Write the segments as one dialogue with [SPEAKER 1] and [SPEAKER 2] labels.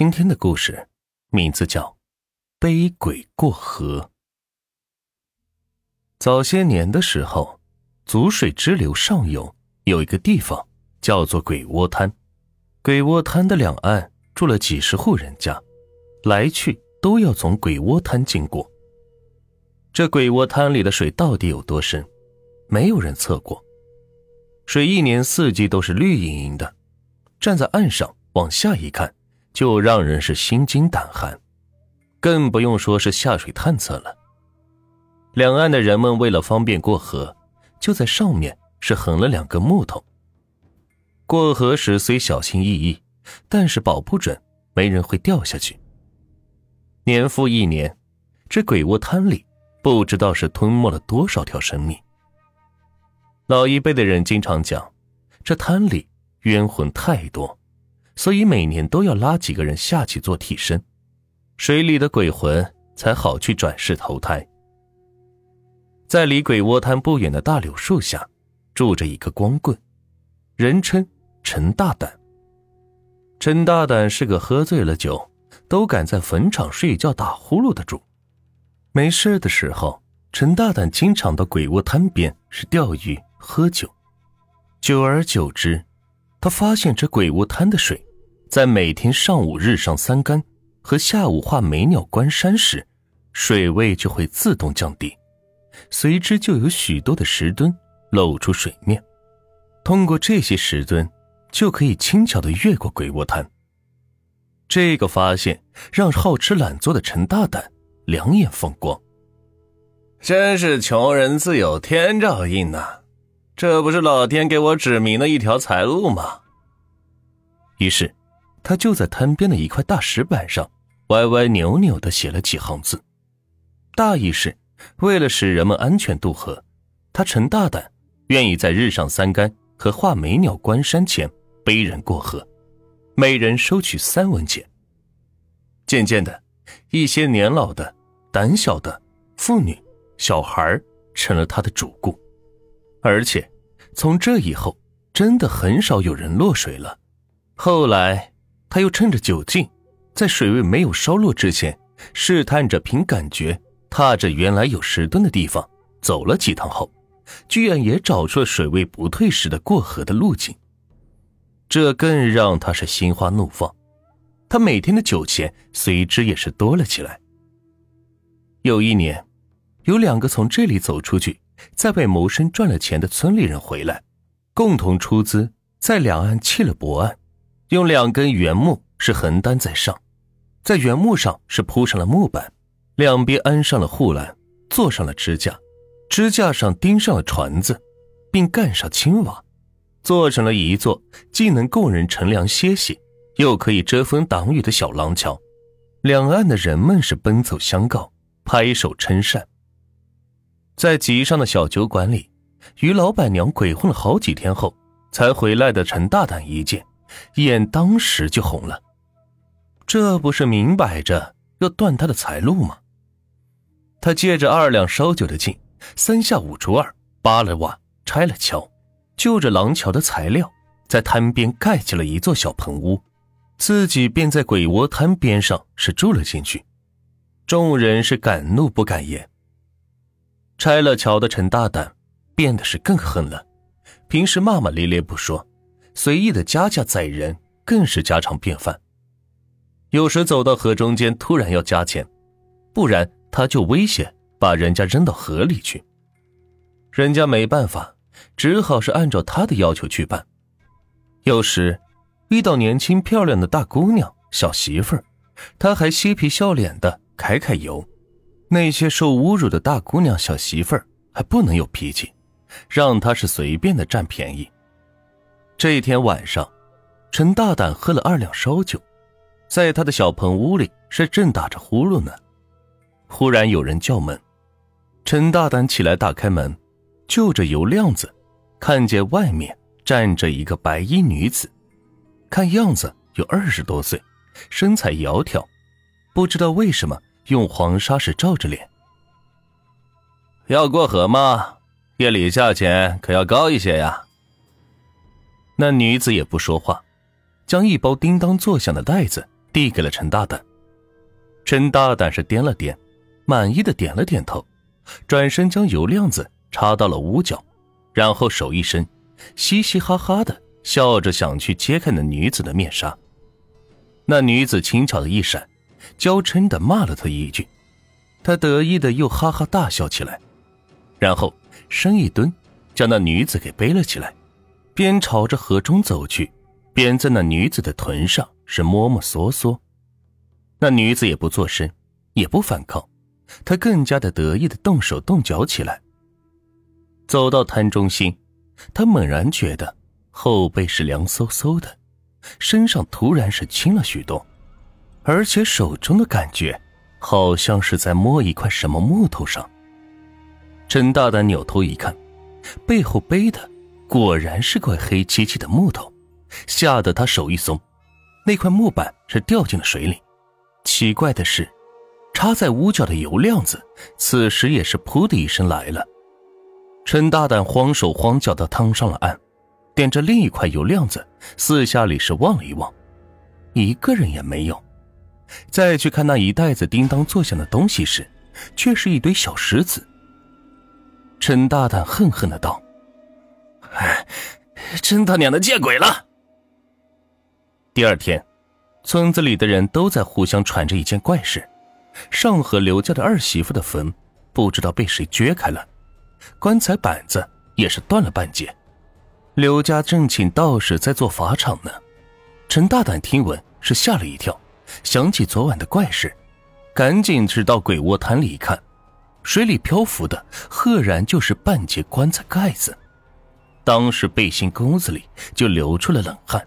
[SPEAKER 1] 今天的故事名字叫《背鬼过河》。早些年的时候，足水支流上游有一个地方叫做鬼窝滩。鬼窝滩的两岸住了几十户人家，来去都要从鬼窝滩经过。这鬼窝滩里的水到底有多深，没有人测过。水一年四季都是绿莹莹的，站在岸上往下一看。就让人是心惊胆寒，更不用说是下水探测了。两岸的人们为了方便过河，就在上面是横了两根木头。过河时虽小心翼翼，但是保不准没人会掉下去。年复一年，这鬼屋滩里不知道是吞没了多少条生命。老一辈的人经常讲，这滩里冤魂太多。所以每年都要拉几个人下去做替身，水里的鬼魂才好去转世投胎。在离鬼窝滩不远的大柳树下，住着一个光棍，人称陈大胆。陈大胆是个喝醉了酒都敢在坟场睡觉打呼噜的主。没事的时候，陈大胆经常到鬼窝滩边是钓鱼喝酒，久而久之，他发现这鬼窝滩的水。在每天上午日上三竿和下午画眉鸟关山时，水位就会自动降低，随之就有许多的石墩露出水面。通过这些石墩，就可以轻巧的越过鬼窝滩。这个发现让好吃懒做的陈大胆两眼放光，
[SPEAKER 2] 真是穷人自有天照应呐！这不是老天给我指明的一条财路吗？
[SPEAKER 1] 于是。他就在滩边的一块大石板上，歪歪扭扭的写了几行字，大意是：为了使人们安全渡河，他陈大胆愿意在日上三竿和画眉鸟关山前背人过河，每人收取三文钱。渐渐的，一些年老的、胆小的妇女、小孩成了他的主顾，而且从这以后，真的很少有人落水了。后来。他又趁着酒劲，在水位没有烧落之前，试探着凭感觉踏着原来有石墩的地方走了几趟后，居然也找出了水位不退时的过河的路径。这更让他是心花怒放，他每天的酒钱随之也是多了起来。有一年，有两个从这里走出去，在外谋生赚了钱的村里人回来，共同出资在两岸砌了泊岸。用两根原木是横担在上，在原木上是铺上了木板，两边安上了护栏，做上了支架，支架上钉上了船子，并盖上青瓦，做成了一座既能供人乘凉歇息，又可以遮风挡雨的小廊桥。两岸的人们是奔走相告，拍手称善。在集上的小酒馆里，与老板娘鬼混了好几天后，才回来的陈大胆一见。眼当时就红了，这不是明摆着要断他的财路吗？他借着二两烧酒的劲，三下五除二扒了瓦，拆了桥，就着廊桥的材料，在滩边盖起了一座小棚屋，自己便在鬼窝滩边上是住了进去。众人是敢怒不敢言。拆了桥的陈大胆变得是更狠了，平时骂骂咧咧不说。随意的加价宰人更是家常便饭。有时走到河中间，突然要加钱，不然他就威胁把人家扔到河里去。人家没办法，只好是按照他的要求去办。有时遇到年轻漂亮的大姑娘、小媳妇儿，他还嬉皮笑脸的揩揩油。那些受侮辱的大姑娘、小媳妇儿还不能有脾气，让他是随便的占便宜。这一天晚上，陈大胆喝了二两烧酒，在他的小棚屋里是正打着呼噜呢。忽然有人叫门，陈大胆起来打开门，就着油亮子，看见外面站着一个白衣女子，看样子有二十多岁，身材窈窕，不知道为什么用黄纱是罩着脸。
[SPEAKER 2] 要过河吗？夜里价钱可要高一些呀。
[SPEAKER 1] 那女子也不说话，将一包叮当作响的袋子递给了陈大胆。陈大胆是掂了掂，满意的点了点头，转身将油亮子插到了屋角，然后手一伸，嘻嘻哈哈的笑着想去揭开那女子的面纱。那女子轻巧的一闪，娇嗔的骂了他一句，他得意的又哈哈大笑起来，然后身一蹲，将那女子给背了起来，边朝着河中走去，边在那女子的臀上是摸摸索索。那女子也不作声，也不反抗，她更加的得意的动手动脚起来。走到滩中心，她猛然觉得后背是凉飕飕的，身上突然是轻了许多，而且手中的感觉好像是在摸一块什么木头上。陈大胆扭头一看，背后背的果然是块黑漆漆的木头，吓得他手一松，那块木板是掉进了水里。奇怪的是，插在屋角的油亮子，此时也是噗的一声来了。陈大胆慌手慌脚的趟上了岸，点着另一块油亮子，四下里是望了一望，一个人也没有。再去看那一袋子叮当作响的东西时，却是一堆小石子。陈大胆恨恨的道：“，
[SPEAKER 2] 真他娘的见鬼了！”
[SPEAKER 1] 第二天。村子里的人都在互相传着一件怪事：上河刘家的二媳妇的坟不知道被谁掘开了，棺材板子也是断了半截。刘家正请道士在做法场呢。陈大胆听闻是吓了一跳，想起昨晚的怪事，赶紧是到鬼窝滩里一看，水里漂浮的赫然就是半截棺材盖子，当时背心沟子里就流出了冷汗。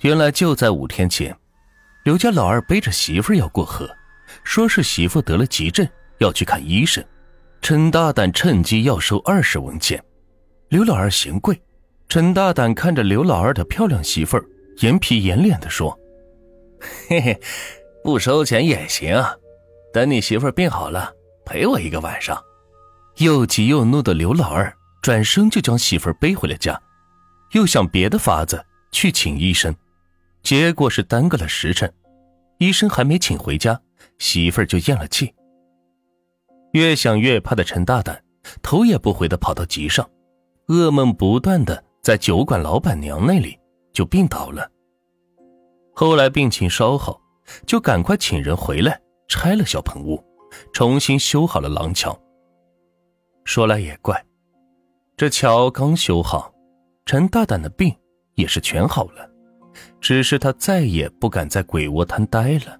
[SPEAKER 1] 原来就在五天前，刘家老二背着媳妇要过河，说是媳妇得了急症要去看医生。陈大胆趁机要收二十文钱。刘老二嫌贵，陈大胆看着刘老二的漂亮媳妇儿，严皮严脸的说：“
[SPEAKER 2] 嘿嘿，不收钱也行，等你媳妇病好了，陪我一个晚上。”
[SPEAKER 1] 又急又怒的刘老二转身就将媳妇儿背回了家，又想别的法子去请医生。结果是耽搁了时辰，医生还没请回家，媳妇儿就咽了气。越想越怕的陈大胆，头也不回的跑到集上，噩梦不断的在酒馆老板娘那里就病倒了。后来病情稍好，就赶快请人回来拆了小棚屋，重新修好了廊桥。说来也怪，这桥刚修好，陈大胆的病也是全好了。只是他再也不敢在鬼窝滩待了。